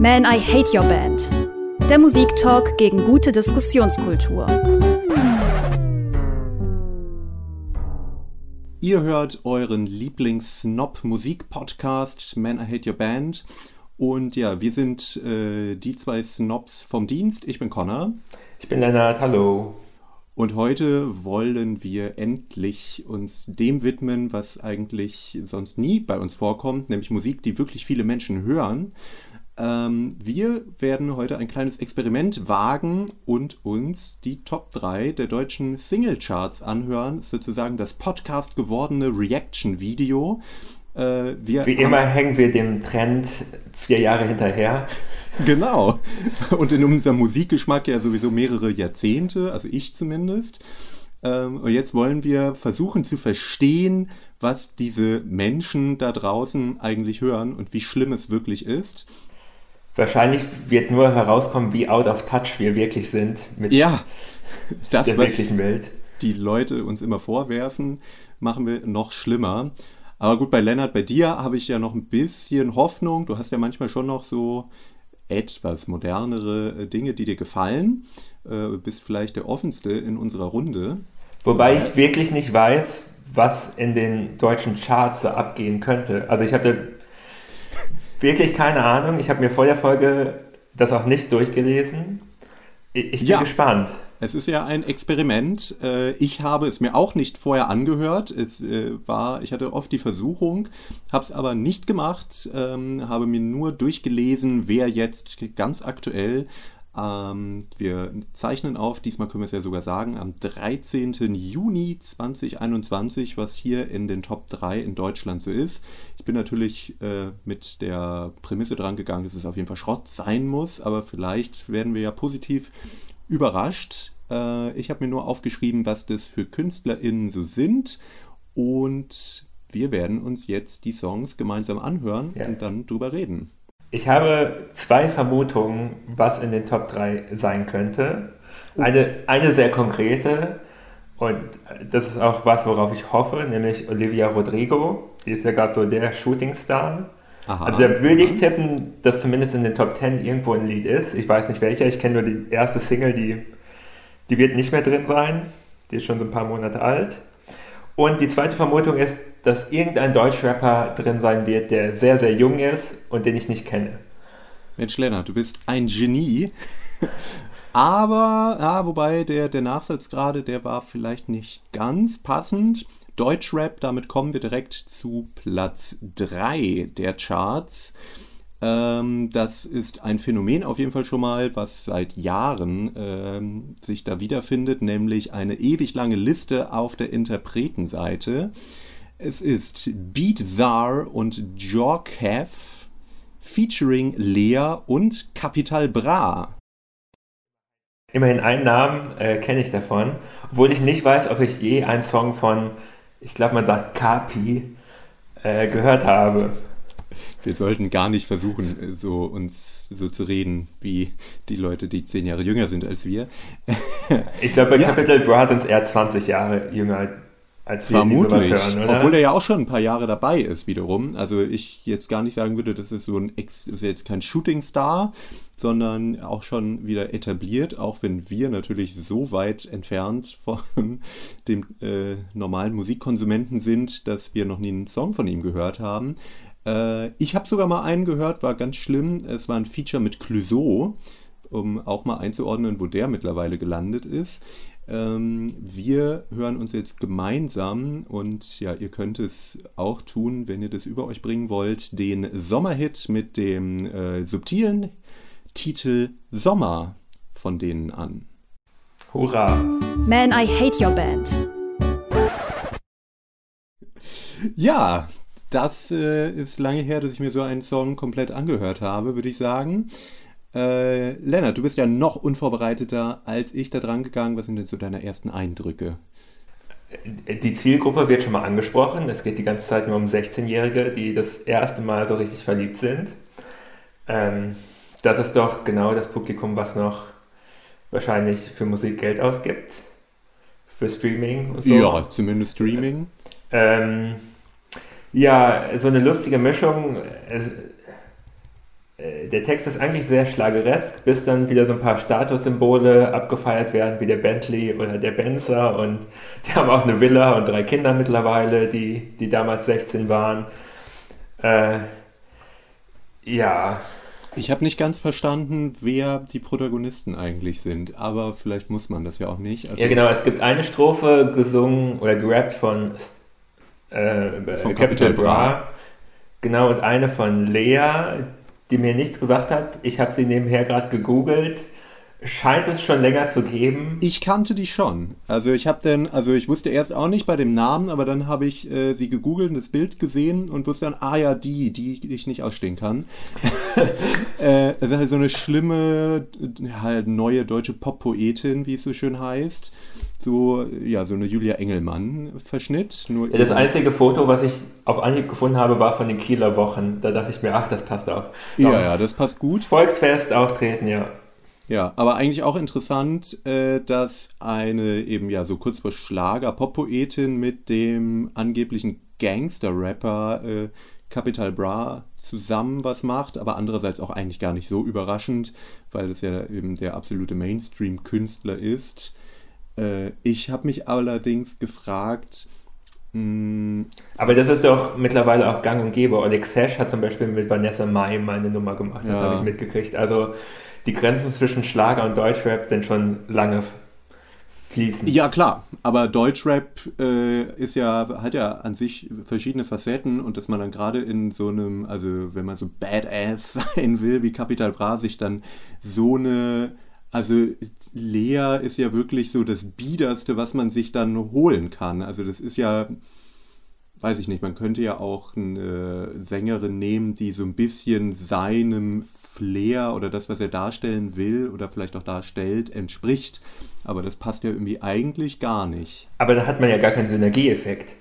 Man, I Hate Your Band. Der Musiktalk gegen gute Diskussionskultur. Ihr hört euren Lieblings-Snob-Musik-Podcast Man, I Hate Your Band. Und ja, wir sind äh, die zwei Snobs vom Dienst. Ich bin Connor. Ich bin Lennart, hallo. Und heute wollen wir endlich uns dem widmen, was eigentlich sonst nie bei uns vorkommt, nämlich Musik, die wirklich viele Menschen hören. Ähm, wir werden heute ein kleines Experiment wagen und uns die Top 3 der deutschen Singlecharts anhören. Sozusagen das Podcast gewordene Reaction-Video. Äh, Wie immer hängen wir dem Trend vier Jahre hinterher. Genau. Und in unserem Musikgeschmack ja sowieso mehrere Jahrzehnte, also ich zumindest. Ähm, und jetzt wollen wir versuchen zu verstehen, was diese Menschen da draußen eigentlich hören und wie schlimm es wirklich ist. Wahrscheinlich wird nur herauskommen, wie out of touch wir wirklich sind mit ja, das, der wirklichen Welt. Die Leute uns immer vorwerfen, machen wir noch schlimmer. Aber gut, bei Lennart, bei dir habe ich ja noch ein bisschen Hoffnung. Du hast ja manchmal schon noch so etwas modernere äh, Dinge, die dir gefallen. Äh, bist vielleicht der offenste in unserer Runde. Wobei ich wirklich nicht weiß, was in den deutschen Charts so abgehen könnte. Also ich hatte wirklich keine Ahnung. Ich habe mir vor der Folge das auch nicht durchgelesen. Ich bin ja. gespannt. Es ist ja ein Experiment. Äh, ich habe es mir auch nicht vorher angehört. Es äh, war, ich hatte oft die Versuchung, habe es aber nicht gemacht, ähm, habe mir nur durchgelesen, wer jetzt ganz aktuell wir zeichnen auf, diesmal können wir es ja sogar sagen, am 13. Juni 2021, was hier in den Top 3 in Deutschland so ist. Ich bin natürlich äh, mit der Prämisse dran gegangen, dass es auf jeden Fall Schrott sein muss, aber vielleicht werden wir ja positiv überrascht. Äh, ich habe mir nur aufgeschrieben, was das für KünstlerInnen so sind und wir werden uns jetzt die Songs gemeinsam anhören ja. und dann drüber reden. Ich habe zwei Vermutungen, was in den Top 3 sein könnte. Eine, eine sehr konkrete und das ist auch was, worauf ich hoffe, nämlich Olivia Rodrigo. Die ist ja gerade so der Shootingstar. Aha, also da würde ich tippen, dass zumindest in den Top 10 irgendwo ein Lied ist. Ich weiß nicht welcher, ich kenne nur die erste Single, die, die wird nicht mehr drin sein. Die ist schon so ein paar Monate alt. Und die zweite Vermutung ist, dass irgendein Deutschrapper drin sein wird, der sehr, sehr jung ist und den ich nicht kenne. Mensch, Lennart, du bist ein Genie. Aber, ja, wobei der, der Nachsatz gerade, der war vielleicht nicht ganz passend. Deutschrap, damit kommen wir direkt zu Platz 3 der Charts. Ähm, das ist ein Phänomen auf jeden Fall schon mal, was seit Jahren ähm, sich da wiederfindet, nämlich eine ewig lange Liste auf der Interpretenseite. Es ist Beat Czar und Jorkev featuring Lea und Capital Bra. Immerhin einen Namen äh, kenne ich davon, obwohl ich nicht weiß, ob ich je einen Song von ich glaube, man sagt Kapi, äh, gehört habe. Wir sollten gar nicht versuchen, so uns so zu reden wie die Leute, die zehn Jahre jünger sind als wir. ich glaube, bei ja. Capital Bra sind es eher 20 Jahre jünger als wir, Vermutlich. Hören, oder? Obwohl er ja auch schon ein paar Jahre dabei ist, wiederum. Also ich jetzt gar nicht sagen würde, das ist so ein Ex, ist jetzt kein Shooting Star, sondern auch schon wieder etabliert, auch wenn wir natürlich so weit entfernt von dem äh, normalen Musikkonsumenten sind, dass wir noch nie einen Song von ihm gehört haben. Äh, ich habe sogar mal einen gehört, war ganz schlimm. Es war ein Feature mit Clouseau, um auch mal einzuordnen, wo der mittlerweile gelandet ist. Ähm, wir hören uns jetzt gemeinsam und ja, ihr könnt es auch tun, wenn ihr das über euch bringen wollt, den Sommerhit mit dem äh, subtilen Titel Sommer von denen an. Hurra! Man, I hate your band. Ja, das äh, ist lange her, dass ich mir so einen Song komplett angehört habe, würde ich sagen. Äh, Lennart, du bist ja noch unvorbereiteter als ich da dran gegangen. Was sind denn so deine ersten Eindrücke? Die Zielgruppe wird schon mal angesprochen. Es geht die ganze Zeit nur um 16-Jährige, die das erste Mal so richtig verliebt sind. Ähm, das ist doch genau das Publikum, was noch wahrscheinlich für Musik Geld ausgibt. Für Streaming und so. Ja, zumindest Streaming. Ähm, ja, so eine lustige Mischung. äh, der Text ist eigentlich sehr schlageresk, bis dann wieder so ein paar Statussymbole abgefeiert werden, wie der Bentley oder der Benzer und die haben auch eine Villa und drei Kinder mittlerweile, die, die damals 16 waren. Äh, ja. Ich habe nicht ganz verstanden, wer die Protagonisten eigentlich sind, aber vielleicht muss man das ja auch nicht. Also ja, genau, es gibt eine Strophe gesungen oder gerappt von, äh, von Capital Bra. Bra. Genau, und eine von Lea, die mir nichts gesagt hat. Ich habe sie nebenher gerade gegoogelt. Scheint es schon länger zu geben. Ich kannte die schon. Also ich habe dann, also ich wusste erst auch nicht bei dem Namen, aber dann habe ich äh, sie gegoogelt und das Bild gesehen und wusste dann, ah ja, die, die ich nicht ausstehen kann. äh, das ist halt so eine schlimme, halt neue deutsche Pop-Poetin, wie es so schön heißt so, ja, so eine Julia Engelmann-Verschnitt. Ja, das einzige Foto, was ich auf Anhieb gefunden habe, war von den Kieler Wochen. Da dachte ich mir, ach, das passt auch. Ja, ja, das passt gut. Volksfest auftreten, ja. Ja, aber eigentlich auch interessant, äh, dass eine eben ja so kurz vor Schlager Pop-Poetin mit dem angeblichen Gangster-Rapper äh, Capital Bra zusammen was macht, aber andererseits auch eigentlich gar nicht so überraschend, weil es ja eben der absolute Mainstream-Künstler ist. Äh, ich habe mich allerdings gefragt, hm, aber das ist doch mittlerweile auch gang und gäbe. Oleg Sesh hat zum Beispiel mit Vanessa Mai mal eine Nummer gemacht, das ja. habe ich mitgekriegt. Also die Grenzen zwischen Schlager und Deutschrap sind schon lange fließend. Ja, klar, aber Deutschrap äh, ist ja, hat ja an sich verschiedene Facetten und dass man dann gerade in so einem, also wenn man so Badass sein will, wie Capital Bra, sich dann so eine also Lea ist ja wirklich so das Biederste, was man sich dann holen kann. Also das ist ja, weiß ich nicht, man könnte ja auch eine Sängerin nehmen, die so ein bisschen seinem Flair oder das, was er darstellen will oder vielleicht auch darstellt, entspricht. Aber das passt ja irgendwie eigentlich gar nicht. Aber da hat man ja gar keinen Synergieeffekt.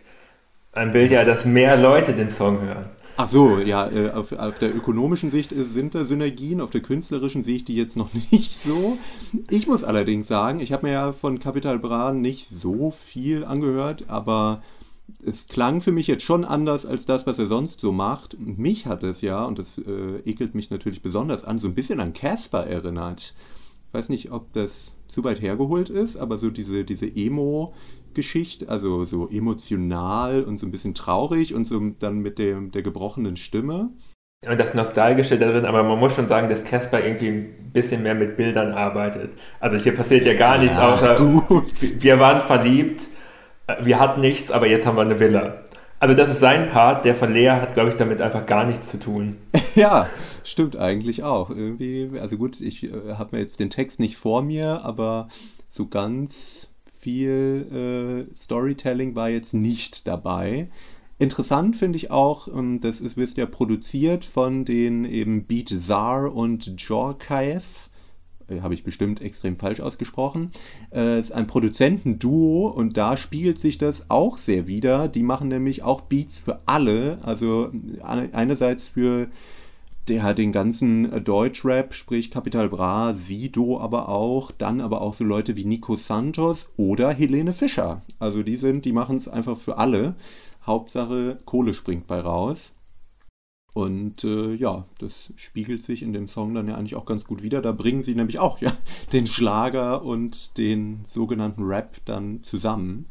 Man will ja, dass mehr Leute den Song hören. Ach so, ja, äh, auf, auf, der ökonomischen Sicht sind da Synergien, auf der künstlerischen sehe ich die jetzt noch nicht so. Ich muss allerdings sagen, ich habe mir ja von Capital Bra nicht so viel angehört, aber es klang für mich jetzt schon anders als das, was er sonst so macht. Mich hat es ja, und das äh, ekelt mich natürlich besonders an, so ein bisschen an Casper erinnert. Ich weiß nicht, ob das zu weit hergeholt ist, aber so diese, diese Emo- Geschichte, also so emotional und so ein bisschen traurig und so dann mit dem, der gebrochenen Stimme. Und das Nostalgische darin, aber man muss schon sagen, dass Casper irgendwie ein bisschen mehr mit Bildern arbeitet. Also hier passiert ja gar nichts, Ach, außer gut. wir waren verliebt, wir hatten nichts, aber jetzt haben wir eine Villa. Also das ist sein Part, der von Lea hat, glaube ich, damit einfach gar nichts zu tun. ja, stimmt eigentlich auch. Irgendwie, also gut, ich äh, habe mir jetzt den Text nicht vor mir, aber so ganz viel äh, Storytelling war jetzt nicht dabei. Interessant finde ich auch, ähm, das ist, wird ja produziert von den eben Beat Zar und Jorkaev. Äh, Habe ich bestimmt extrem falsch ausgesprochen. Äh, ist ein Produzentenduo und da spiegelt sich das auch sehr wieder. Die machen nämlich auch Beats für alle. Also einerseits für der hat den ganzen äh, Deutschrap, sprich Capital Bra, Sido aber auch, dann aber auch so Leute wie Nico Santos oder Helene Fischer. Also die sind, die machen es einfach für alle. Hauptsache Kohle springt bei raus. Und äh, ja, das spiegelt sich in dem Song dann ja eigentlich auch ganz gut wieder. Da bringen sie nämlich auch ja den Schlager und den sogenannten Rap dann zusammen.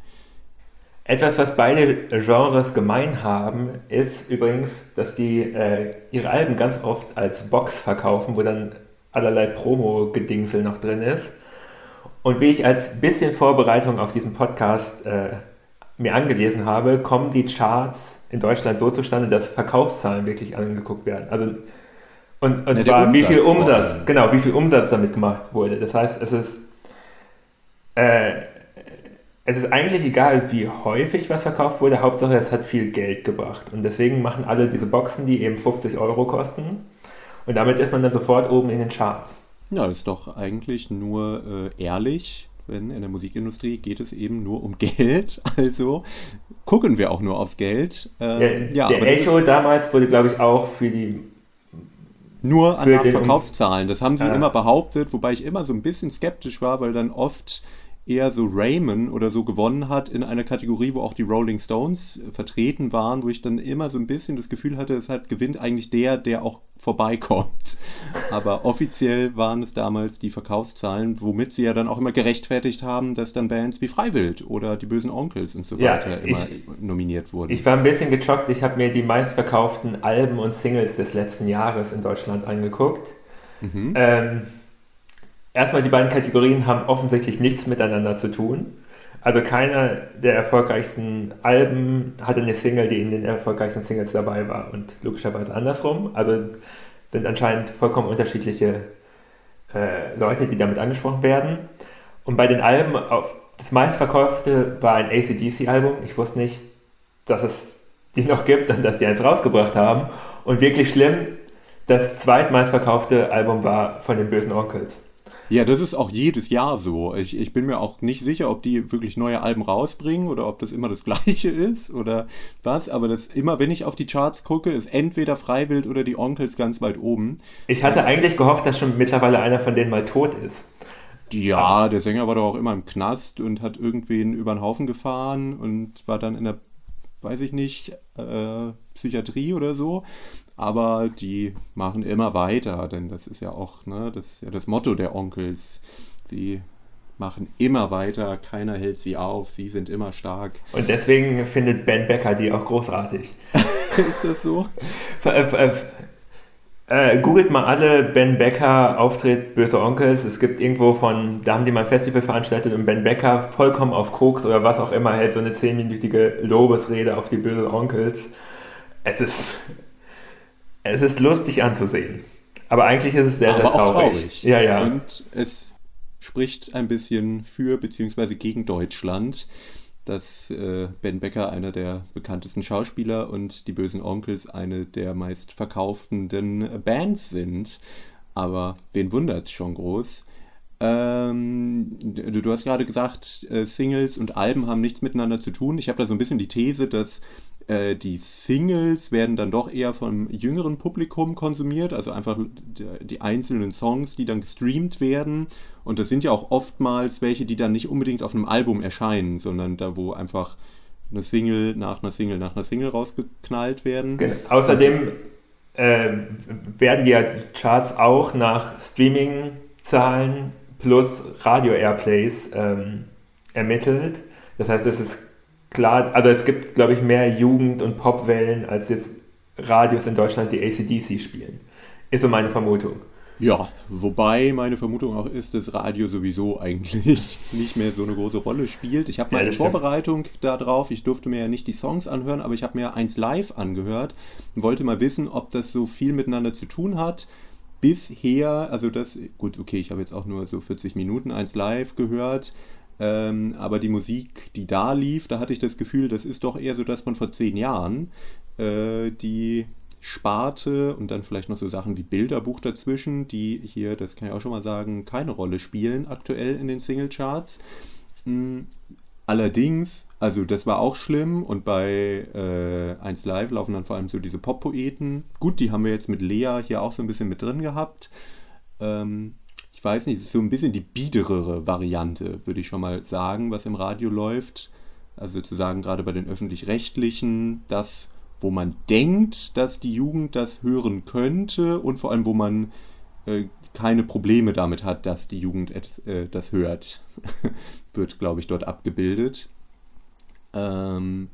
Etwas, was beide Genres gemein haben, ist übrigens, dass die äh, ihre Alben ganz oft als Box verkaufen, wo dann allerlei Promo-Gedingsel noch drin ist. Und wie ich als bisschen Vorbereitung auf diesen Podcast äh, mir angelesen habe, kommen die Charts in Deutschland so zustande, dass Verkaufszahlen wirklich angeguckt werden. Also und, und ja, zwar wie viel Umsatz, genau, wie viel Umsatz damit gemacht wurde. Das heißt, es ist äh, es ist eigentlich egal, wie häufig was verkauft wurde, Hauptsache es hat viel Geld gebracht. Und deswegen machen alle diese Boxen, die eben 50 Euro kosten. Und damit ist man dann sofort oben in den Charts. Ja, das ist doch eigentlich nur äh, ehrlich, wenn in der Musikindustrie geht es eben nur um Geld. Also gucken wir auch nur aufs Geld. Äh, ja, der Echo damals wurde, glaube ich, auch für die nur an Verkaufszahlen. Das haben sie ja. immer behauptet, wobei ich immer so ein bisschen skeptisch war, weil dann oft eher so Raymond oder so gewonnen hat in einer Kategorie, wo auch die Rolling Stones vertreten waren, wo ich dann immer so ein bisschen das Gefühl hatte, es hat gewinnt eigentlich der, der auch vorbeikommt. Aber offiziell waren es damals die Verkaufszahlen, womit sie ja dann auch immer gerechtfertigt haben, dass dann Bands wie Freiwild oder die Bösen Onkels und so weiter ja, immer nominiert wurden. Ich war ein bisschen geschockt. Ich habe mir die meistverkauften Alben und Singles des letzten Jahres in Deutschland angeguckt. Mhm. Ähm, erstmal, die beiden Kategorien haben offensichtlich nichts miteinander zu tun. Also keiner der erfolgreichsten Alben hatte eine Single, die in den erfolgreichsten Singles dabei war und logischerweise andersrum. Also sind anscheinend vollkommen unterschiedliche äh, Leute, die damit angesprochen werden. Und bei den Alben, auf, das meistverkaufte war ein ACDC-Album. Ich wusste nicht, dass es die noch gibt und dass die eins rausgebracht haben. Und wirklich schlimm, das zweitmeistverkaufte Album war von den Bösen Onkels. Ja, das ist auch jedes Jahr so. Ich, ich bin mir auch nicht sicher, ob die wirklich neue Alben rausbringen oder ob das immer das gleiche ist oder was. Aber das immer, wenn ich auf die Charts gucke, ist entweder Freiwild oder die Onkels ganz weit oben. Ich hatte das, eigentlich gehofft, dass schon mittlerweile einer von denen mal tot ist. Ja, der Sänger war doch auch immer im Knast und hat irgendwen über den Haufen gefahren und war dann in der, weiß ich nicht, äh, Psychiatrie oder so aber die machen immer weiter, denn das ist ja auch, ne, das ist ja das Motto der Onkels. Sie machen immer weiter, keiner hält sie auf, sie sind immer stark. Und deswegen findet Ben Becker die auch großartig. ist das so? Äh, äh, googelt mal alle Ben Becker Auftritt Böse Onkels. Es gibt irgendwo von, da haben die mal ein Festival veranstaltet und Ben Becker vollkommen auf Koks oder was auch immer hält so eine zehnminütige Lobesrede auf die Böse Onkels. Es ist es ist lustig anzusehen. Aber eigentlich ist es sehr, sehr traurig. traurig. Ja, ja. Und es spricht ein bisschen für bzw. gegen Deutschland, dass äh, Ben Becker einer der bekanntesten Schauspieler und die Bösen Onkels eine der meistverkauftenden Bands sind. Aber wen wundert es schon groß? Ähm, du, du, hast gerade gesagt, äh, Singles und Alben haben nichts miteinander zu tun. Ich habe da so ein bisschen die These, dass äh, die Singles werden dann doch eher vom jüngeren Publikum konsumiert, also einfach die einzelnen Songs, die dann gestreamt werden. Und das sind ja auch oftmals welche, die dann nicht unbedingt auf einem Album erscheinen, sondern da, wo einfach eine Single nach einer Single nach einer Single rausgeknallt werden. Genau. Außerdem äh, werden die Charts auch nach Streaming-Zahlen plus Radio-Airplays ähm, ermittelt. Das heißt, es ist klar, also es gibt, glaube ich, mehr Jugend- und Popwellen als jetzt Radios in Deutschland, die ACDC spielen. Ist so meine Vermutung. Ja, wobei meine Vermutung auch ist, dass Radio sowieso eigentlich nicht mehr so eine große Rolle spielt. Ich habe mal ja, Vorbereitung darauf, ich durfte mir ja nicht die Songs anhören, aber ich habe mir eins live angehört und wollte mal wissen, ob das so viel miteinander zu tun hat. Bisher, also das, gut, okay, ich habe jetzt auch nur so 40 Minuten eins live gehört, ähm, aber die Musik, die da lief, da hatte ich das Gefühl, das ist doch eher so, dass man vor zehn Jahren äh, die Sparte und dann vielleicht noch so Sachen wie Bilderbuch dazwischen, die hier, das kann ich auch schon mal sagen, keine Rolle spielen aktuell in den Singlecharts. Mhm. Allerdings, also das war auch schlimm und bei äh, 1 Live laufen dann vor allem so diese Pop-Poeten. Gut, die haben wir jetzt mit Lea hier auch so ein bisschen mit drin gehabt. Ähm, ich weiß nicht, es ist so ein bisschen die biederere Variante, würde ich schon mal sagen, was im Radio läuft. Also zu sagen, gerade bei den öffentlich-rechtlichen, das, wo man denkt, dass die Jugend das hören könnte und vor allem, wo man äh, keine Probleme damit hat, dass die Jugend äh, das hört, wird, glaube ich, dort abgebildet. Ähm,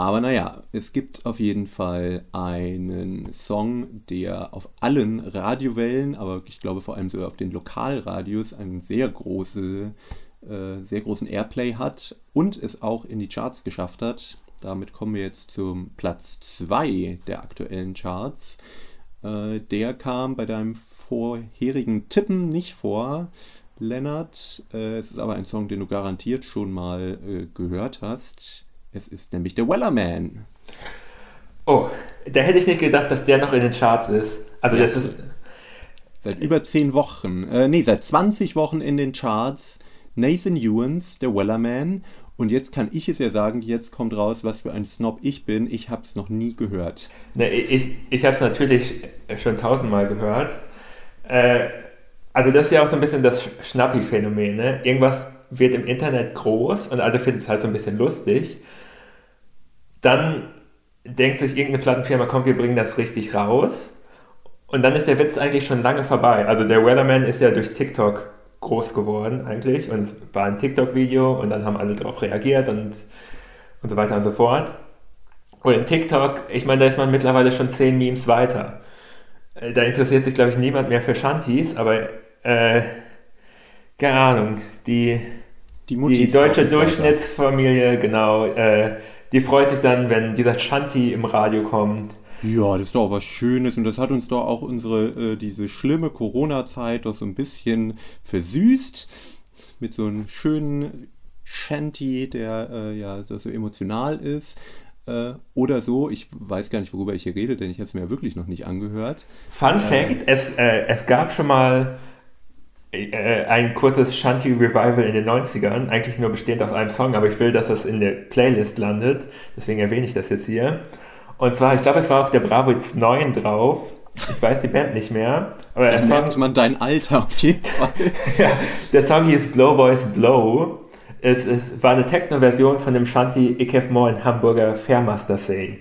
aber naja, es gibt auf jeden Fall einen Song, der auf allen Radiowellen, aber ich glaube vor allem so auf den Lokalradios einen sehr, große, äh, sehr großen Airplay hat und es auch in die Charts geschafft hat. Damit kommen wir jetzt zum Platz 2 der aktuellen Charts. Äh, der kam bei deinem vorherigen Tippen nicht vor, Lennart. Äh, es ist aber ein Song, den du garantiert schon mal äh, gehört hast. Es ist nämlich der Wellerman. Oh, da hätte ich nicht gedacht, dass der noch in den Charts ist. Also ja, das ist. Seit über 10 Wochen, äh, nee, seit 20 Wochen in den Charts. Nathan Ewens, der Wellerman. Und jetzt kann ich es ja sagen, jetzt kommt raus, was für ein Snob ich bin. Ich habe es noch nie gehört. Ne, ich ich habe es natürlich schon tausendmal gehört. Äh, also das ist ja auch so ein bisschen das Schnappi-Phänomen. Ne? Irgendwas wird im Internet groß und alle finden es halt so ein bisschen lustig. Dann denkt sich irgendeine Plattenfirma, komm, wir bringen das richtig raus. Und dann ist der Witz eigentlich schon lange vorbei. Also der Weatherman ist ja durch TikTok groß geworden eigentlich und es war ein TikTok-Video und dann haben alle darauf reagiert und, und so weiter und so fort. Und in TikTok, ich meine, da ist man mittlerweile schon zehn Memes weiter. Äh, da interessiert sich, glaube ich, niemand mehr für Shanties, aber äh, keine Ahnung, die, die, die deutsche Durchschnittsfamilie, genau, äh, die freut sich dann, wenn dieser Shanti im Radio kommt. Ja, das ist doch auch was Schönes und das hat uns doch auch unsere, äh, diese schlimme Corona-Zeit doch so ein bisschen versüßt mit so einem schönen Shanty, der äh, ja so emotional ist. Äh, oder so, ich weiß gar nicht, worüber ich hier rede, denn ich habe es mir ja wirklich noch nicht angehört. Fun äh, Fact, es, äh, es gab schon mal äh, ein kurzes Shanty Revival in den 90ern, eigentlich nur bestehend aus einem Song, aber ich will, dass das in der Playlist landet, deswegen erwähne ich das jetzt hier. Und zwar, ich glaube, es war auf der Bravo 9 drauf. Ich weiß die Band nicht mehr. Aber da merkt man dein Alter auf jeden Fall. ja, der Song hieß Blow Boys Blow. Es, es war eine Techno-Version von dem Shanty Ich have more in Hamburger Fairmaster Sale.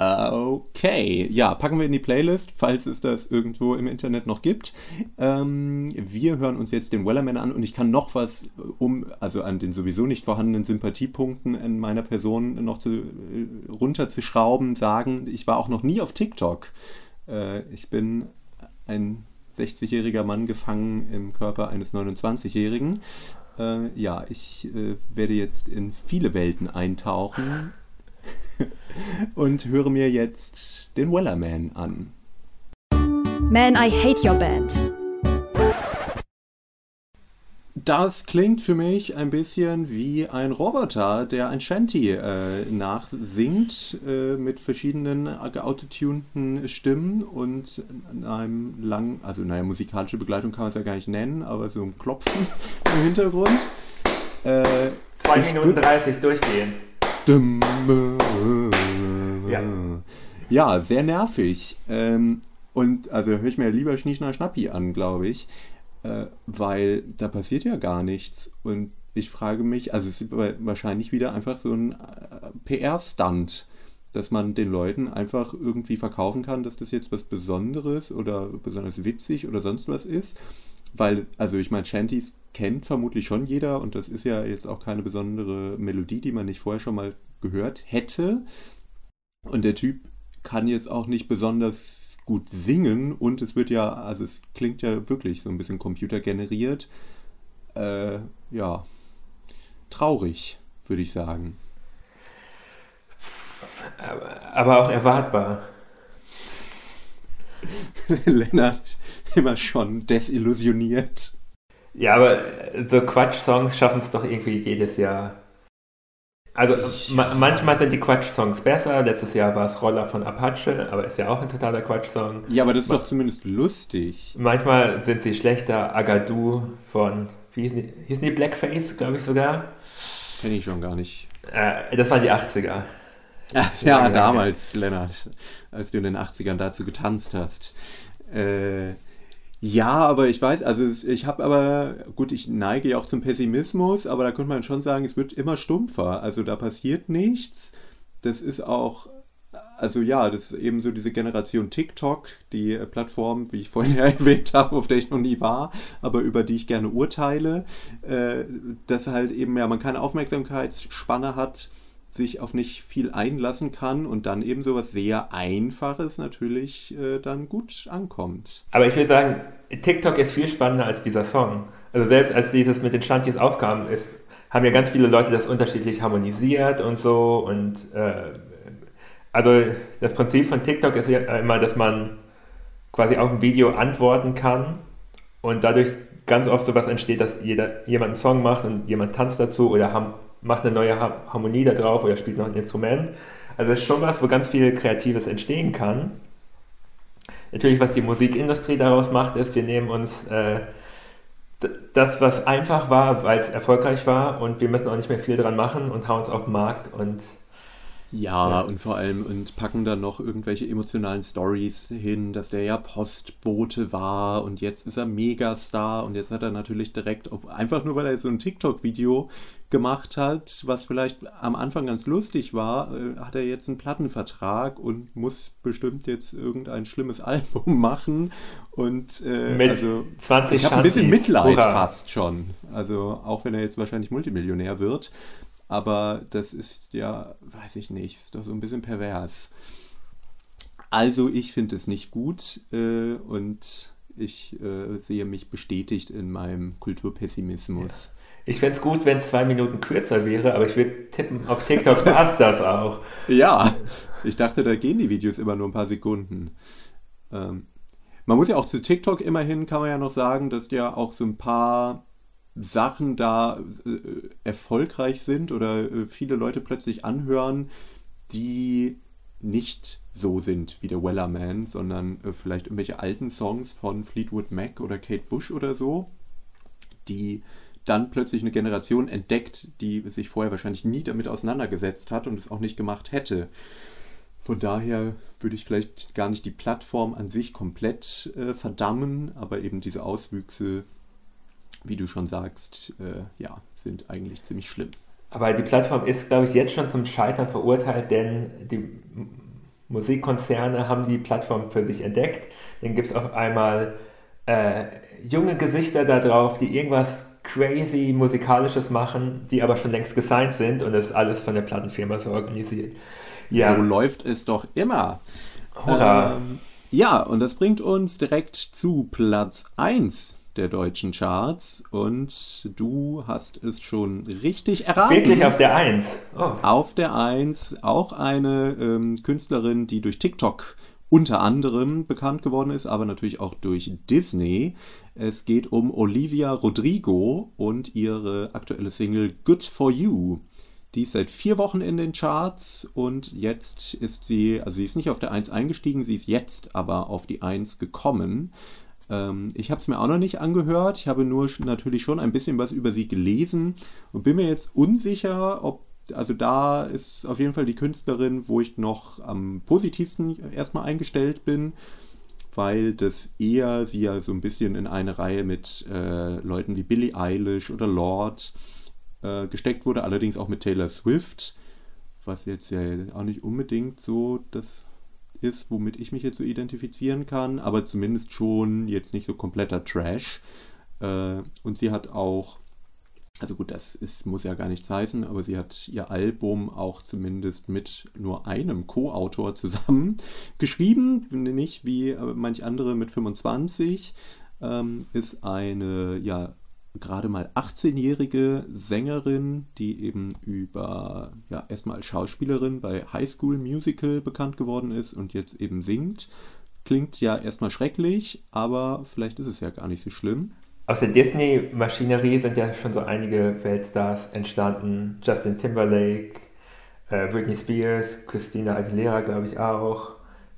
Okay, ja, packen wir in die Playlist, falls es das irgendwo im Internet noch gibt. Ähm, wir hören uns jetzt den Wellerman an und ich kann noch was, um, also an den sowieso nicht vorhandenen Sympathiepunkten in meiner Person noch zu, äh, runterzuschrauben, sagen, ich war auch noch nie auf TikTok. Äh, ich bin ein 60-jähriger Mann gefangen im Körper eines 29-jährigen. Äh, ja, ich äh, werde jetzt in viele Welten eintauchen und höre mir jetzt den Wellerman an. Man, I hate your band. Das klingt für mich ein bisschen wie ein Roboter, der ein Shanty äh, nachsingt äh, mit verschiedenen geautotunten Stimmen und einem lang, also naja, musikalische Begleitung kann man es ja gar nicht nennen, aber so ein Klopfen im Hintergrund. Äh, 2 Minuten 30 durchgehend. Ja. ja, sehr nervig. Ähm, und also höre ich mir lieber Schnieschner Schnappi an, glaube ich, äh, weil da passiert ja gar nichts. Und ich frage mich, also es ist wahrscheinlich wieder einfach so ein äh, PR-Stunt, dass man den Leuten einfach irgendwie verkaufen kann, dass das jetzt was Besonderes oder besonders witzig oder sonst was ist. Weil, also ich meine, Shanties kennt vermutlich schon jeder und das ist ja jetzt auch keine besondere Melodie, die man nicht vorher schon mal gehört hätte. Und der Typ kann jetzt auch nicht besonders gut singen und es wird ja, also es klingt ja wirklich so ein bisschen computergeneriert. Äh, ja, traurig, würde ich sagen. Aber, aber auch erwartbar. Lennart immer schon desillusioniert. Ja, aber so Quatsch-Songs schaffen es doch irgendwie jedes Jahr. Also ma manchmal sind die Quatsch-Songs besser. Letztes Jahr war es Roller von Apache, aber ist ja auch ein totaler Quatsch-Song. Ja, aber das ist Ma doch zumindest lustig. Manchmal sind sie schlechter. Agadoo von, wie hießen die, hießen die Blackface, glaube ich sogar. Kenne ich schon gar nicht. Äh, das waren die 80er. Ach, ja, damals, Lennart, als du in den 80ern dazu getanzt hast. Äh, ja, aber ich weiß, also ich habe aber, gut, ich neige ja auch zum Pessimismus, aber da könnte man schon sagen, es wird immer stumpfer. Also da passiert nichts. Das ist auch, also ja, das ist eben so diese Generation TikTok, die Plattform, wie ich vorhin ja erwähnt habe, auf der ich noch nie war, aber über die ich gerne urteile, äh, dass halt eben, ja, man keine Aufmerksamkeitsspanne hat sich auf nicht viel einlassen kann und dann eben so was sehr Einfaches natürlich äh, dann gut ankommt. Aber ich will sagen, TikTok ist viel spannender als dieser Song. Also selbst als dieses mit den Shanties aufkam, ist, haben ja ganz viele Leute das unterschiedlich harmonisiert und so und äh, also das Prinzip von TikTok ist ja immer, dass man quasi auf ein Video antworten kann und dadurch ganz oft sowas entsteht, dass jeder, jemand einen Song macht und jemand tanzt dazu oder haben macht eine neue Harmonie da drauf oder spielt noch ein Instrument. Also es ist schon was, wo ganz viel Kreatives entstehen kann. Natürlich, was die Musikindustrie daraus macht, ist, wir nehmen uns äh, das, was einfach war, weil es erfolgreich war und wir müssen auch nicht mehr viel dran machen und hauen es auf den Markt und Ja, und vor allem und packen dann noch irgendwelche emotionalen Stories hin, dass der ja Postbote war und jetzt ist er Megastar und jetzt hat er natürlich direkt, auf, einfach nur weil er so ein TikTok-Video gemacht hat, was vielleicht am Anfang ganz lustig war, äh, hat er jetzt einen Plattenvertrag und muss bestimmt jetzt irgendein schlimmes Album machen und äh, also 20 ich habe ein bisschen. Mitleid Hurra. fast schon. Also auch wenn er jetzt wahrscheinlich Multimillionär wird. Aber das ist ja, weiß ich nicht, ist doch so ein bisschen pervers. Also ich finde es nicht gut äh, und ich äh, sehe mich bestätigt in meinem Kulturpessimismus. Ich fände es gut, wenn es zwei Minuten kürzer wäre, aber ich würde tippen, auf TikTok passt das auch. Ja, ich dachte, da gehen die Videos immer nur ein paar Sekunden. Ähm, man muss ja auch zu TikTok immerhin, kann man ja noch sagen, dass ja auch so ein paar Sachen da äh, erfolgreich sind oder äh, viele Leute plötzlich anhören, die nicht so sind wie der Wellerman, sondern äh, vielleicht irgendwelche alten Songs von Fleetwood Mac oder Kate Bush oder so, die dann plötzlich eine Generation entdeckt, die sich vorher wahrscheinlich nie damit auseinandergesetzt hat und es auch nicht gemacht hätte. Von daher würde ich vielleicht gar nicht die Plattform an sich komplett äh, verdammen, aber eben diese Auswüchse, wie du schon sagst, äh, ja, sind eigentlich ziemlich schlimm. Aber die Plattform ist, glaube ich, jetzt schon zum Scheitern verurteilt, denn die Musikkonzerne haben die Plattform für sich entdeckt. Dann gibt es auf einmal äh, junge Gesichter da drauf, die irgendwas crazy musikalisches machen, die aber schon längst gesigned sind und das ist alles von der Plattenfirma so organisiert. Ja, So läuft es doch immer. Hurra. Ähm, ja, und das bringt uns direkt zu Platz 1 der deutschen Charts und du hast es schon richtig erraten. wirklich auf der Eins. Oh. Auf der 1 auch eine ähm, Künstlerin, die durch TikTok unter anderem bekannt geworden ist, aber natürlich auch durch Disney. Es geht um Olivia Rodrigo und ihre aktuelle Single Good for You. Die ist seit vier Wochen in den Charts und jetzt ist sie, also sie ist nicht auf der 1 eingestiegen, sie ist jetzt aber auf die 1 gekommen. Ähm, ich habe es mir auch noch nicht angehört. Ich habe nur natürlich schon ein bisschen was über sie gelesen und bin mir jetzt unsicher, ob, also da ist auf jeden Fall die Künstlerin, wo ich noch am positivsten erstmal eingestellt bin, weil das eher sie ja so ein bisschen in eine Reihe mit äh, Leuten wie Billie Eilish oder Lord äh, gesteckt wurde, allerdings auch mit Taylor Swift, was jetzt ja auch nicht unbedingt so das ist, womit ich mich jetzt so identifizieren kann, aber zumindest schon jetzt nicht so kompletter Trash. Äh, und sie hat auch, also gut, das ist, muss ja gar nichts heißen, aber sie hat ihr Album auch zumindest mit nur einem Co-Autor zusammen geschrieben, nicht wie äh, manch andere mit 25. Ähm, ist eine, ja, gerade mal 18-jährige Sängerin, die eben über, ja, erstmal als Schauspielerin bei High School Musical bekannt geworden ist und jetzt eben singt. Klingt ja erstmal schrecklich, aber vielleicht ist es ja gar nicht so schlimm. Aus der Disney-Maschinerie sind ja schon so einige Weltstars entstanden. Justin Timberlake, äh, Britney Spears, Christina Aguilera, glaube ich auch.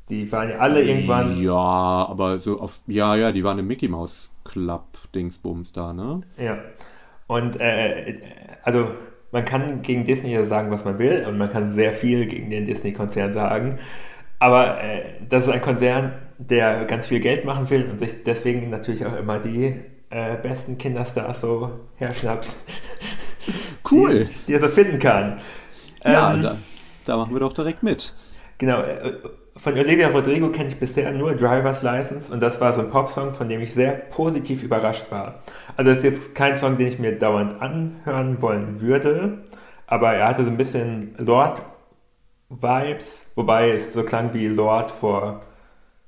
Die waren ja alle irgendwann. Ja, aber so auf, ja, ja, die waren im Mickey Mouse Club Dingsbums da, ne? Ja. Und äh, also man kann gegen Disney ja sagen, was man will, und man kann sehr viel gegen den Disney-Konzern sagen. Aber äh, das ist ein Konzern, der ganz viel Geld machen will und sich deswegen natürlich auch immer die äh, besten Kinderstars so herschnappt, Cool. die, die er so finden kann. Ja, Ähm, da, da machen wir doch direkt mit. Genau, äh, von Olivia Rodrigo kenne ich bisher nur Driver's License und das war so ein Popsong, von dem ich sehr positiv überrascht war. Also das ist jetzt kein Song, den ich mir dauernd anhören wollen würde, aber er hatte so ein bisschen Lord-Vibes, wobei es so klang wie Lord vor,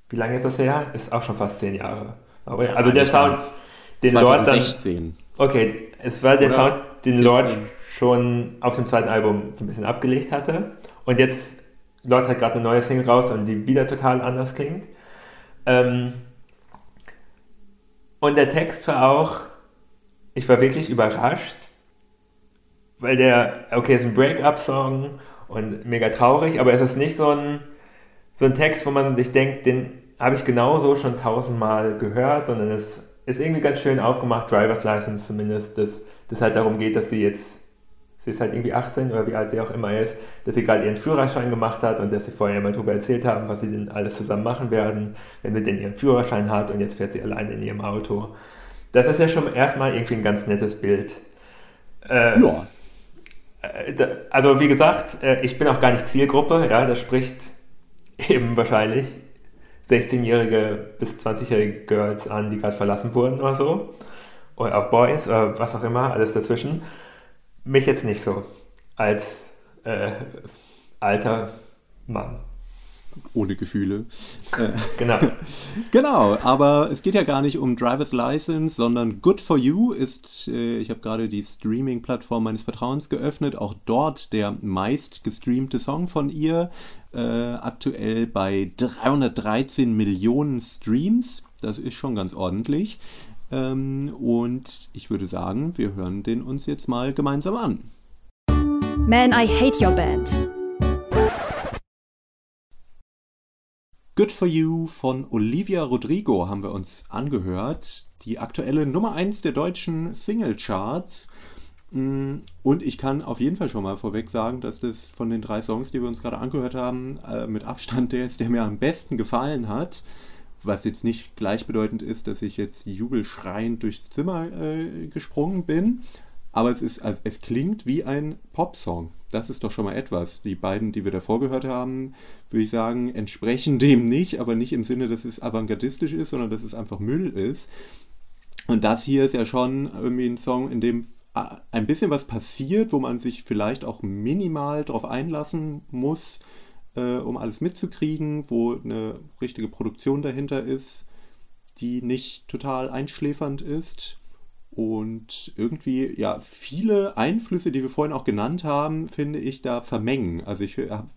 wie lange ist das her? Ist auch schon fast zehn Jahre. Aber, also der Sound, den Lord dann... 2016. Okay, es war der Oder Sound, den 14. Lord schon auf dem zweiten Album so ein bisschen abgelegt hatte. Und jetzt, Lord hat gerade eine neue Single raus und die wieder total anders klingt. Ähm, und der Text war auch, ich war wirklich überrascht, weil der, okay, es ist ein Break-up-Song und mega traurig, aber es ist nicht so ein, so ein Text, wo man sich denkt, den habe ich genauso schon tausendmal gehört, sondern es ist irgendwie ganz schön aufgemacht, Driver's License zumindest, dass das halt darum geht, dass sie jetzt sie ist halt irgendwie 18 oder wie alt sie auch immer ist, dass sie gerade ihren Führerschein gemacht hat und dass sie vorher mal darüber erzählt haben, was sie denn alles zusammen machen werden, wenn sie denn ihren Führerschein hat und jetzt fährt sie alleine in ihrem Auto. Das ist ja schon erstmal irgendwie ein ganz nettes Bild. Äh, ja. Äh, also wie gesagt, äh, ich bin auch gar nicht Zielgruppe, ja, das spricht eben wahrscheinlich 16-jährige bis 20-jährige Girls an, die gerade verlassen wurden oder so. Oder auch Boys, oder was auch immer, alles dazwischen. Mich jetzt nicht so. Als äh, alter Mann. Ohne Gefühle. Genau. genau, aber es geht ja gar nicht um Driver's License, sondern Good for You ist, äh, ich habe gerade die Streaming-Plattform meines Vertrauens geöffnet, auch dort der meist gestreamte Song von ihr, äh, aktuell bei 313 Millionen Streams. Das ist schon ganz ordentlich. Ähm, und ich würde sagen, wir hören den uns jetzt mal gemeinsam an. Man, I hate your band. Good for You von Olivia Rodrigo haben wir uns angehört. Die aktuelle Nummer 1 der deutschen Singlecharts. Mm, und ich kann auf jeden Fall schon mal vorweg sagen, dass das von den drei Songs, die wir uns gerade angehört haben, äh, mit Abstand der ist, der mir am besten gefallen hat was jetzt nicht gleichbedeutend ist, dass ich jetzt jubelschreiend durchs Zimmer äh, gesprungen bin. Aber es, ist, also es klingt wie ein Popsong. Das ist doch schon mal etwas. Die beiden, die wir davor gehört haben, würde ich sagen, entsprechen dem nicht, aber nicht im Sinne, dass es avantgardistisch ist, sondern dass es einfach Müll ist. Und das hier ist ja schon irgendwie ein Song, in dem äh, ein bisschen was passiert, wo man sich vielleicht auch minimal darauf einlassen muss, äh, um alles mitzukriegen, wo eine richtige Produktion dahinter ist, die nicht total einschläfernd ist. Und irgendwie, ja, viele Einflüsse, die wir vorhin auch genannt haben, finde ich da vermengen. Also ich habe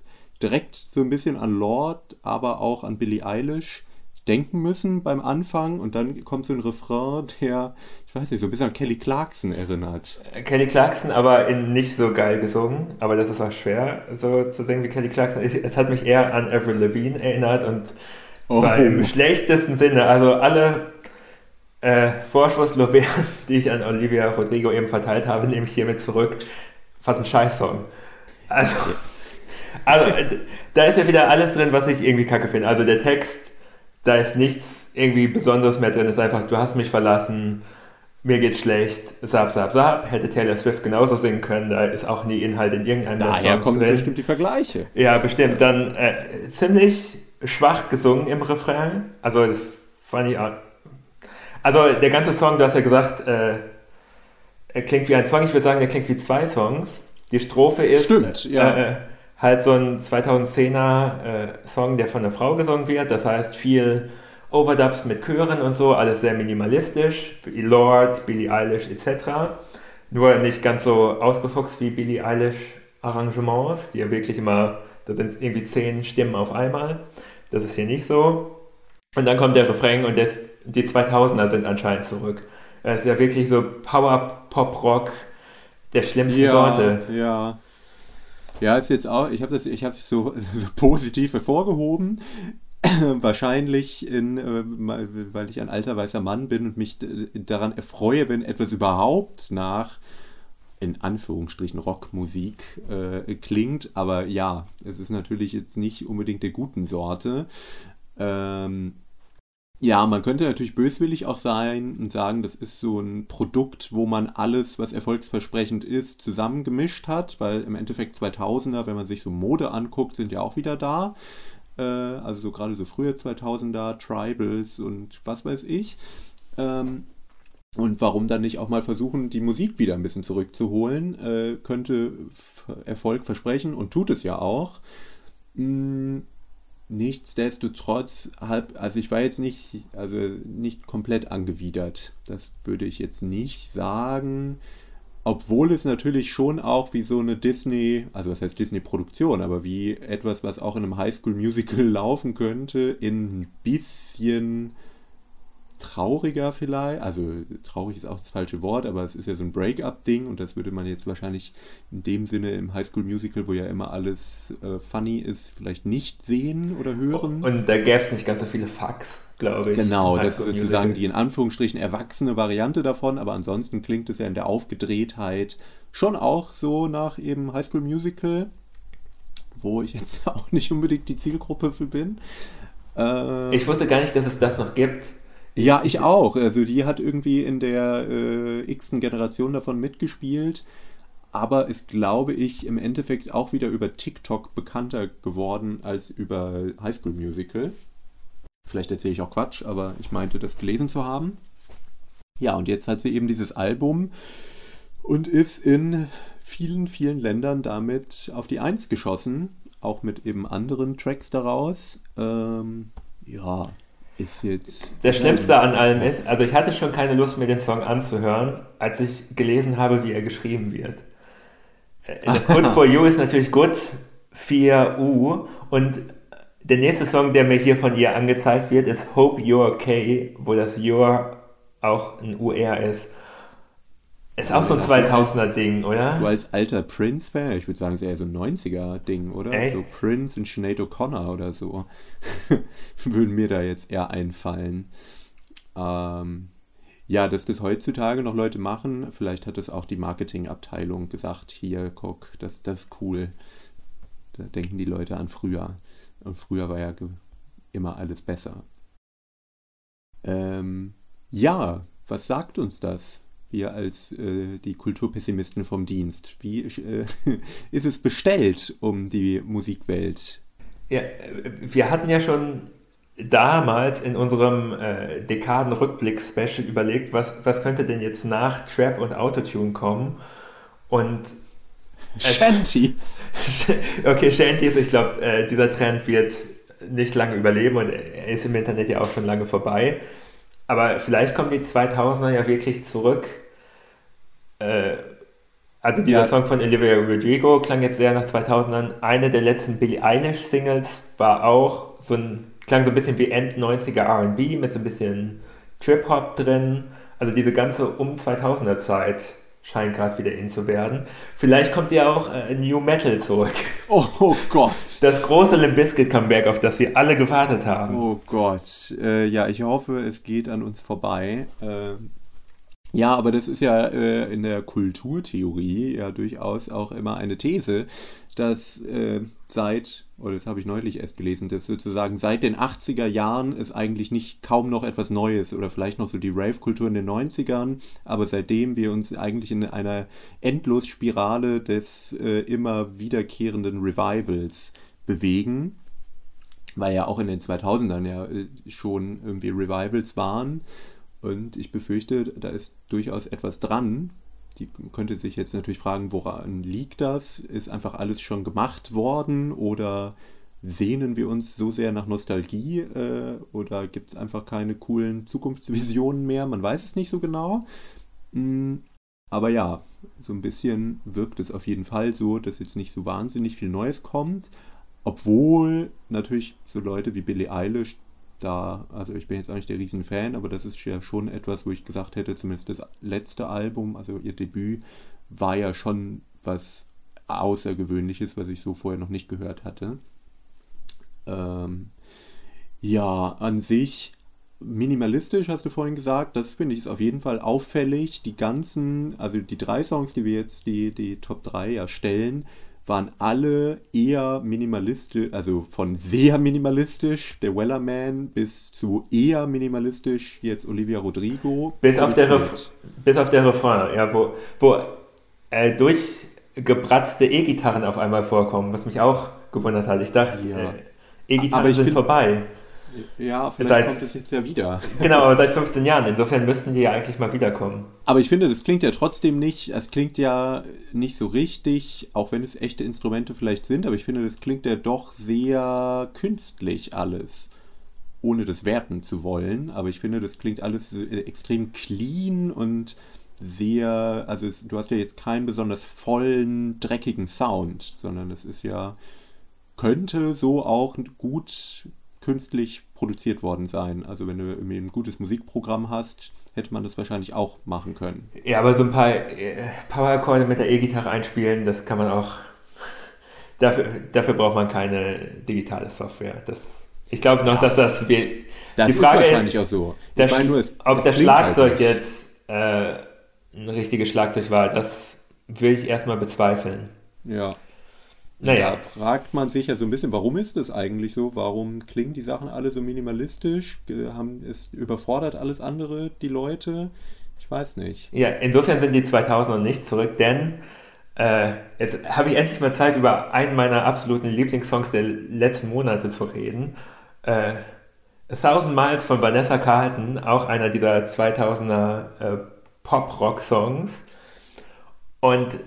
direkt so ein bisschen an Lord, aber auch an Billie Eilish denken müssen beim Anfang und dann kommt so ein Refrain, der, ich weiß nicht, so ein bisschen an Kelly Clarkson erinnert. Äh, Kelly Clarkson, aber in nicht so geil gesungen, aber das ist auch schwer, so zu singen wie Kelly Clarkson. Ich, es hat mich eher an Avril Lavigne erinnert und oh. zwar im schlechtesten Sinne. Also alle äh, Vorschusslorbeeren, die ich an Olivia Rodrigo eben verteilt habe, nehme ich hiermit zurück. Fast ein Scheißsong. Also, also da ist ja wieder alles drin, was ich irgendwie kacke finde. Also der Text da ist nichts irgendwie Besonderes mehr drin. Es ist einfach, du hast mich verlassen, mir geht's schlecht, sab, sab, sab. Hätte Taylor Swift genauso singen können, da ist auch nie Inhalt in irgendeinem Daher kommen drin. bestimmt die Vergleiche. Ja, bestimmt. Dann äh, ziemlich schwach gesungen im Refrain. Also das fand ich auch. Also der ganze Song, du hast ja gesagt, äh, er klingt wie ein Song. Ich würde sagen, der klingt wie zwei Songs. Die Strophe ist. Stimmt, ja. Äh, halt so ein 2010er äh, Song, der von einer Frau gesungen wird. Das heißt viel Overdubs mit Chören und so, alles sehr minimalistisch. Lord, Billie Eilish etc. Nur nicht ganz so ausgefuchst wie Billie Eilish Arrangements, die ja wirklich immer, da sind irgendwie zehn Stimmen auf einmal. Das ist hier nicht so. Und dann kommt der Refrain und jetzt, die 2000er sind anscheinend zurück. Es ist ja wirklich so Power-Pop-Rock der schlimmsten ja, Sorte. Ja. Ja, ist jetzt auch, ich habe das, ich habe so, so positiv hervorgehoben. Wahrscheinlich, in, äh, weil ich ein alter weißer Mann bin und mich daran erfreue, wenn etwas überhaupt nach in Anführungsstrichen Rockmusik äh, klingt. Aber ja, es ist natürlich jetzt nicht unbedingt der guten Sorte. Ähm, ja, man könnte natürlich böswillig auch sein und sagen, das ist so ein Produkt, wo man alles, was erfolgsversprechend ist, zusammengemischt hat, weil im Endeffekt 2000er, wenn man sich so Mode anguckt, sind ja auch wieder da. Äh, also so gerade so frühe 2000er, Tribals und was weiß ich. Ähm, und warum dann nicht auch mal versuchen, die Musik wieder ein bisschen zurückzuholen, äh, könnte Erfolg versprechen und tut es ja auch. Hm Nichtsdestotrotz, also ich war jetzt nicht, also nicht komplett angewidert. Das würde ich jetzt nicht sagen. Obwohl es natürlich schon auch wie so eine Disney, also was heißt Disney-Produktion, aber wie etwas, was auch in einem Highschool-Musical laufen könnte, in ein bisschen trauriger vielleicht. Also traurig ist auch das falsche Wort, aber es ist ja so ein Break-up-Ding und das würde man jetzt wahrscheinlich in dem Sinne im Highschool-Musical, wo ja immer alles äh, funny ist, vielleicht nicht sehen oder hören. Und da gäbe es nicht ganz so viele Fucks. glaube ich. Genau, das ist sozusagen die in Anführungsstrichen erwachsene Variante davon, aber ansonsten klingt es ja in der Aufgedrehtheit schon auch so nach eben High School Musical, wo ich jetzt auch nicht unbedingt die Zielgruppe für bin. Äh, ich wusste gar nicht, dass es das noch gibt. Ja, ich auch. Also die hat irgendwie in der äh, x-ten Generation davon mitgespielt, aber ist, glaube ich, im Endeffekt auch wieder über TikTok bekannter geworden als über High School Musical. Vielleicht erzähle ich auch Quatsch, aber ich meinte, das gelesen zu haben. Ja, und jetzt hat sie eben dieses Album und ist in vielen, vielen Ländern damit auf die Eins geschossen, auch mit eben anderen Tracks daraus. Ähm, ja, ist jetzt. Das Schlimmste an allem ist, also ich hatte schon keine Lust mehr, den Song anzuhören, als ich gelesen habe, wie er geschrieben wird. Äh, Good for You ist natürlich gut, 4U und der nächste Song, der mir hier von ihr angezeigt wird, ist Hope You're Okay, wo das You're auch ein UR ist. Ist auch so ein 2000er-Ding, oder? Du als alter Prince-Fan, ich würde sagen, es ist eher so ein 90er-Ding, oder? Echt? So Prince und Sinead O'Connor oder so würden mir da jetzt eher einfallen. Ähm, ja, dass das heutzutage noch Leute machen, vielleicht hat es auch die Marketingabteilung gesagt, hier, guck, das, das ist cool. Da denken die Leute an früher. Und früher war ja immer alles besser. Ähm, ja, was sagt uns das? Wir als äh, die Kulturpessimisten vom Dienst. Wie äh, ist es bestellt um die Musikwelt? Ja, wir hatten ja schon damals in unserem äh, Dekaden-Rückblick-Special überlegt, was, was könnte denn jetzt nach Trap und Autotune kommen? Und Shanties. okay, Shanties, ich glaube, äh, dieser Trend wird nicht lange überleben und er ist im Internet ja auch schon lange vorbei. Aber vielleicht kommen die 2000er ja wirklich zurück. Äh, also dieser ja. Song von Olivia Rodrigo klang jetzt sehr nach 2000ern. Eine der letzten Billie Eilish Singles war auch so ein, klang so ein bisschen wie End 90er R&B mit so ein bisschen Trip-Hop drin. Also diese ganze um 2000er Zeit scheint gerade wieder in zu werden. Vielleicht kommt ja auch äh, New Metal zurück. Oh, oh, Gott. Das große Limp Bizkit Comeback, auf das wir alle gewartet haben. Oh Gott. Äh, ja, ich hoffe, es geht an uns vorbei. Äh, ja, aber das ist ja äh, in der Kulturtheorie ja durchaus auch immer eine These, dass äh, seit, oder das habe ich neulich erst gelesen, dass sozusagen seit den 80er Jahren ist eigentlich nicht kaum noch etwas Neues oder vielleicht noch so die Rave-Kultur in den 90ern, aber seitdem wir uns eigentlich in einer Endlosspirale des äh, immer wiederkehrenden Revivals bewegen, weil ja auch in den 2000ern ja äh, schon irgendwie Revivals waren und ich befürchte, da ist durchaus etwas dran. Die könnte sich jetzt natürlich fragen, woran liegt das? Ist einfach alles schon gemacht worden oder sehnen wir uns so sehr nach Nostalgie äh, oder gibt es einfach keine coolen Zukunftsvisionen mehr? Man weiß es nicht so genau. Mm, aber ja, so ein bisschen wirkt es auf jeden Fall so, dass jetzt nicht so wahnsinnig viel Neues kommt. Obwohl natürlich so Leute wie Billie Eilish da, also ich bin jetzt auch nicht der Riesenfan, aber das ist ja schon etwas, wo ich gesagt hätte, zumindest das letzte Album, also ihr Debüt, war ja schon was Außergewöhnliches, was ich so vorher noch nicht gehört hatte. Ähm, ja, an sich minimalistisch, hast du vorhin gesagt, das finde ich ist auf jeden Fall auffällig. Die ganzen, also die drei Songs, die wir jetzt, die, die Top 3 ja stellen, waren alle eher minimalistisch, also von sehr minimalistisch, der Wellerman, bis zu eher minimalistisch, jetzt Olivia Rodrigo. Bis auf, der Ref bis auf der Refrain, ja, wo, wo äh, durchgebratzte E-Gitarren auf einmal vorkommen, was mich auch gewundert hat. Ich dachte, ja. äh, E-Gitarren sind vorbei. Ja, vielleicht seit, kommt es jetzt ja wieder. Genau, aber seit 15 Jahren. Insofern müssten die ja eigentlich mal wiederkommen. Aber ich finde, das klingt ja trotzdem nicht, es klingt ja nicht so richtig, auch wenn es echte Instrumente vielleicht sind, aber ich finde, das klingt ja doch sehr künstlich alles. Ohne das werten zu wollen. Aber ich finde, das klingt alles extrem clean und sehr, also es, du hast ja jetzt keinen besonders vollen, dreckigen Sound, sondern es ist ja, könnte so auch gut künstlich produziert worden sein. Also wenn du irgendwie ein gutes Musikprogramm hast, hätte man das wahrscheinlich auch machen können. Ja, aber so ein paar äh, Power-Akkorde mit der E-Gitarre einspielen, das kann man auch. Dafür, dafür braucht man keine digitale Software. Das, ich glaube noch, dass das Das Die ist Frage wahrscheinlich ist, auch so. Ich meine nur, es, ob es halt Schlagzeug nicht. jetzt äh, ein richtiges Schlagzeug war, das will ich erstmal bezweifeln. Ja. Naja. Da fragt man sich ja so ein bisschen, warum ist das eigentlich so? Warum klingen die Sachen alle so minimalistisch? Haben, es überfordert alles andere die Leute? Ich weiß nicht. Ja, insofern sind die 2000er nicht zurück, denn äh, jetzt habe ich endlich mal Zeit, über einen meiner absoluten Lieblingssongs der letzten Monate zu reden. Äh, A Thousand Miles von Vanessa Carlton, auch einer dieser 2000er äh, Pop-Rock-Songs. Und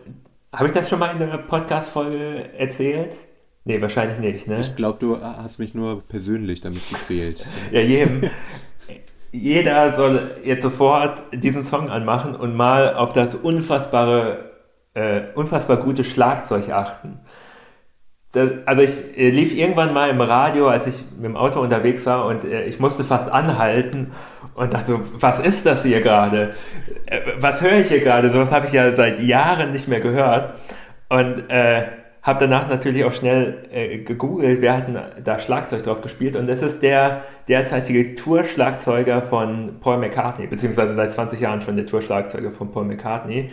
habe ich das schon mal in der Podcast-Folge erzählt? Nee, wahrscheinlich nicht, ne? Ich glaube, du hast mich nur persönlich damit gequält. Ja, jedem. Jeder soll jetzt sofort diesen Song anmachen und mal auf das unfassbare, äh, unfassbar gute Schlagzeug achten. Das, also ich äh, lief irgendwann mal im Radio, als ich mit dem Auto unterwegs war und äh, ich musste fast anhalten und dachte, so, was ist das hier gerade? Äh, was höre ich hier gerade? Sowas habe ich ja seit Jahren nicht mehr gehört und äh, habe danach natürlich auch schnell äh, gegoogelt, wer hat denn da Schlagzeug drauf gespielt und es ist der derzeitige Tourschlagzeuger von Paul McCartney, beziehungsweise seit 20 Jahren schon der Tourschlagzeuger von Paul McCartney,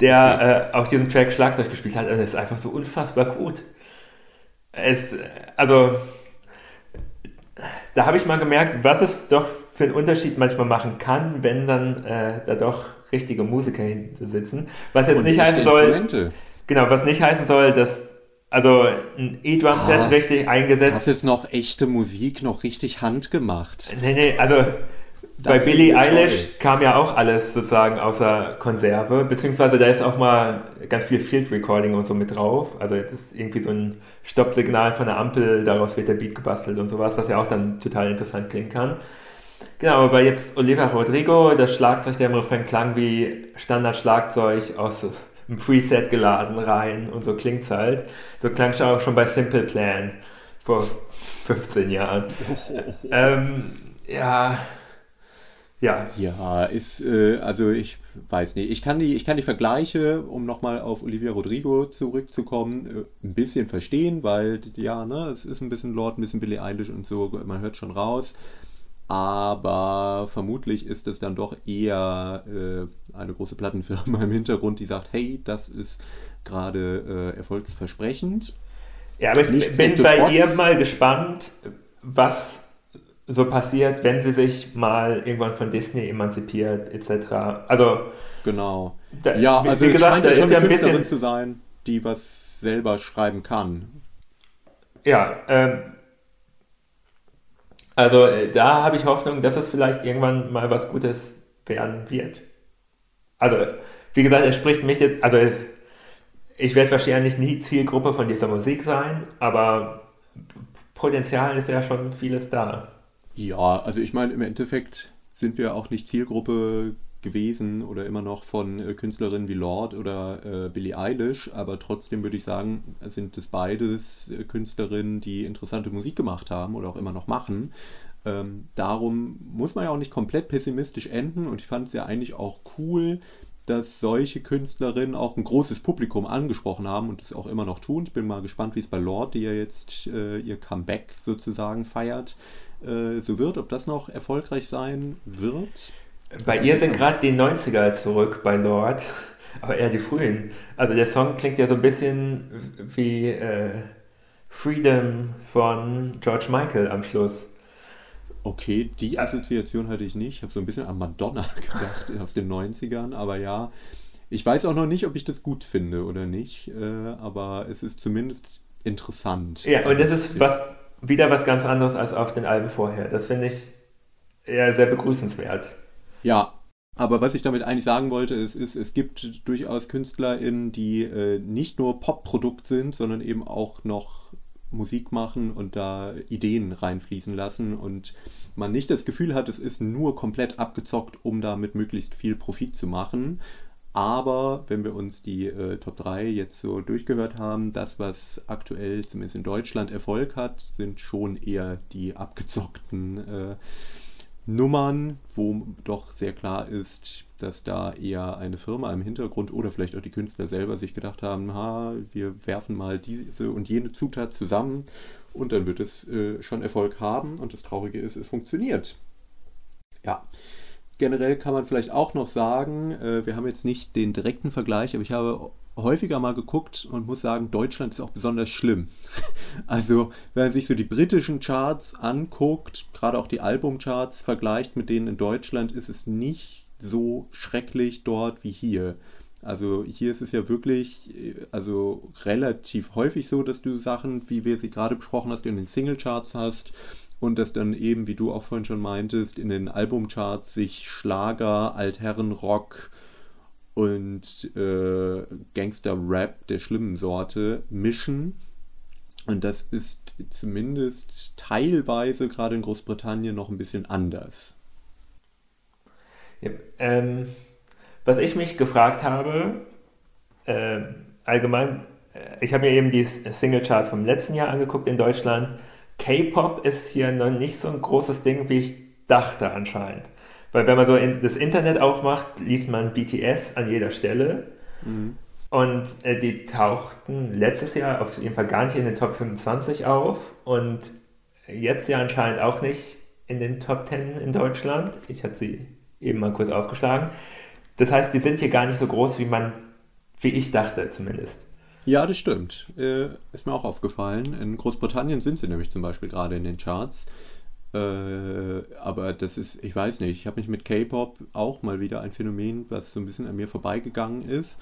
der äh, auf diesem Track Schlagzeug gespielt hat und es ist einfach so unfassbar gut. Es, also, da habe ich mal gemerkt, was es doch für einen Unterschied manchmal machen kann, wenn dann äh, da doch richtige Musiker hinter sitzen. Was jetzt Und nicht heißen soll, genau, was nicht heißen soll, dass also ein E-Drum-Set Ah, richtig eingesetzt. Das ist noch echte Musik, noch richtig handgemacht. Nee, nee, also bei Billie. Eilish kam ja auch alles sozusagen außer Konserve, beziehungsweise da ist auch mal ganz viel Field Recording und so mit drauf. Also das ist irgendwie so ein Stoppsignal von der Ampel, daraus wird der Beat gebastelt und sowas, was ja auch dann total interessant klingen kann. Genau, aber jetzt Oliver Rodrigo, das Schlagzeug, der im Refrain klang wie Standard-Schlagzeug aus einem Preset geladen rein und so klingt's halt. So klang es auch schon bei Simple Plan vor 15 Jahren. Ähm, ja, ja, Ja, ist, äh, also ich weiß nicht. Ich kann die, ich kann die Vergleiche, um nochmal auf Olivia Rodrigo zurückzukommen, äh, ein bisschen verstehen, weil, ja, ne, es ist ein bisschen Lord, ein bisschen Billie Eilish und so, man hört schon raus. Aber vermutlich ist es dann doch eher äh, eine große Plattenfirma im Hintergrund, die sagt, hey, das ist gerade äh, erfolgsversprechend. Ja, aber ich bin bei ihr mal gespannt, was so passiert, wenn sie sich mal irgendwann von Disney emanzipiert, etc. Also, Genau. Da- ja, also wie es gesagt, scheint da ja ist schon ja eine ein bisschen- Künstlerin zu sein, die was selber schreiben kann. ja, ähm, also äh, da habe ich Hoffnung, dass es vielleicht irgendwann mal was Gutes werden wird. Also, wie gesagt, es spricht mich jetzt, also es, ich werde wahrscheinlich nie Zielgruppe von dieser Musik sein, aber Potenzial ist ja schon vieles da. Ja, also ich meine, im Endeffekt sind wir auch nicht Zielgruppe gewesen oder immer noch von äh, Künstlerinnen wie Lord oder äh, Billie Eilish, aber trotzdem würde ich sagen, sind es beides äh, Künstlerinnen, die interessante Musik gemacht haben oder auch immer noch machen. Ähm, darum muss man ja auch nicht komplett pessimistisch enden und ich fand es ja eigentlich auch cool, dass solche Künstlerinnen auch ein großes Publikum angesprochen haben und es auch immer noch tun. Ich bin mal gespannt, wie es bei Lord, die ja jetzt äh, ihr Comeback sozusagen feiert, äh, so wird, ob das noch erfolgreich sein wird. Bei ihr sind gerade die 90er zurück bei Lord, aber eher die frühen. Also der Song klingt ja so ein bisschen wie äh, Freedom von George Michael am Schluss. Okay, die Assoziation hatte ich nicht. Ich habe so ein bisschen an Madonna gedacht aus den 90ern, aber ja, ich weiß auch noch nicht, ob ich das gut finde oder nicht, äh, aber es ist zumindest interessant. Ja, und das ist was, wieder was ganz anderes als auf den Alben vorher. Das finde ich eher sehr begrüßenswert. Ja, aber was ich damit eigentlich sagen wollte, ist, ist es gibt durchaus KünstlerInnen, die äh, nicht nur Pop-Produkt sind, sondern eben auch noch Musik machen und da Ideen reinfließen lassen und man nicht das Gefühl hat, es ist nur komplett abgezockt, um damit möglichst viel Profit zu machen. Aber wenn wir uns die äh, Top 3 jetzt so durchgehört haben, das, was aktuell zumindest in Deutschland Erfolg hat, sind schon eher die abgezockten äh, Nummern, wo doch sehr klar ist, dass da eher eine Firma im Hintergrund oder vielleicht auch die Künstler selber sich gedacht haben, ha, wir werfen mal diese und jene Zutat zusammen und dann wird es äh, schon Erfolg haben und das Traurige ist, es funktioniert. Ja, generell kann man vielleicht auch noch sagen, äh, wir haben jetzt nicht den direkten Vergleich, aber ich habe häufiger mal geguckt und muss sagen, Deutschland ist auch besonders schlimm. Also, wenn man sich so die britischen Charts anguckt, gerade auch die Albumcharts vergleicht mit denen in Deutschland, ist es nicht so schrecklich dort wie hier. Also hier ist es ja wirklich also relativ häufig so, dass du Sachen, wie wir sie gerade besprochen hast, in den Singlecharts hast und dass dann eben, wie du auch vorhin schon meintest, in den Albumcharts sich Schlager, Altherrenrock, und äh, Gangster-Rap der schlimmen Sorte mischen. Und das ist zumindest teilweise gerade in Großbritannien noch ein bisschen anders. Ja, ähm, was ich mich gefragt habe, äh, allgemein, ich habe mir eben die Singlecharts vom letzten Jahr angeguckt in Deutschland. K-Pop ist hier noch nicht so ein großes Ding, wie ich dachte anscheinend. Weil wenn man so in, das Internet aufmacht, liest man BTS an jeder Stelle. Mhm. Und äh, die tauchten letztes Jahr auf jeden Fall gar nicht in den Top 25 auf und jetzt ja anscheinend auch nicht in den Top 10 in Deutschland. Ich hatte sie eben mal kurz aufgeschlagen. Das heißt, die sind hier gar nicht so groß, wie man, wie ich dachte zumindest. Ja, das stimmt. Äh, ist mir auch aufgefallen. In Großbritannien sind sie nämlich zum Beispiel gerade in den Charts. Äh, aber das ist, ich weiß nicht, ich habe mich mit K-Pop auch mal wieder ein Phänomen, was so ein bisschen an mir vorbeigegangen ist.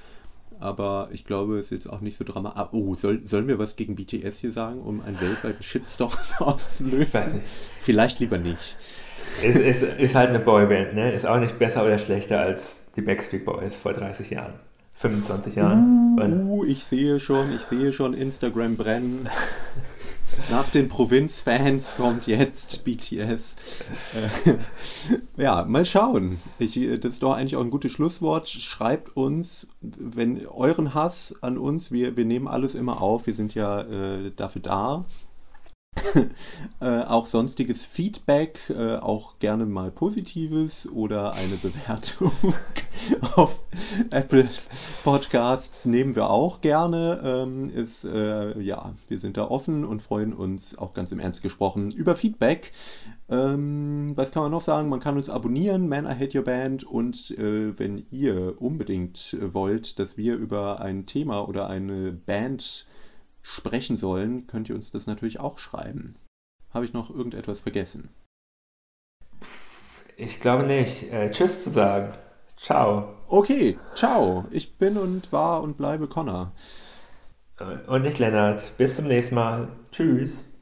Aber ich glaube, es ist jetzt auch nicht so dramatisch. Ah, oh, soll, sollen wir was gegen BTS hier sagen, um einen weltweiten Shitstorm auszulösen? Vielleicht lieber nicht. Es ist, ist, halt eine Boyband, ne? Ist auch nicht besser oder schlechter als die Backstreet Boys vor 30 Jahren. 25 Jahren. Uh, ich sehe schon, ich sehe schon Instagram brennen. Nach den Provinzfans kommt jetzt BTS. Äh, ja, mal schauen. Ich, das ist doch eigentlich auch ein gutes Schlusswort. Schreibt uns, wenn euren Hass an uns, wir, wir nehmen alles immer auf, wir sind ja äh, dafür da. äh, auch sonstiges Feedback, äh, auch gerne mal positives oder eine Bewertung auf Apple Podcasts nehmen wir auch gerne. Ähm, ist, äh, ja, wir sind da offen und freuen uns auch ganz im Ernst gesprochen über Feedback. Ähm, was kann man noch sagen? Man kann uns abonnieren, Man I Hate Your Band. Und äh, wenn ihr unbedingt wollt, dass wir über ein Thema oder eine Band sprechen sollen, könnt ihr uns das natürlich auch schreiben. Habe ich noch irgendetwas vergessen? Ich glaube nicht. Äh, tschüss zu sagen. Ciao. Okay, ciao. Ich bin und war und bleibe Connor. Und ich Lennart. Bis zum nächsten Mal. Tschüss.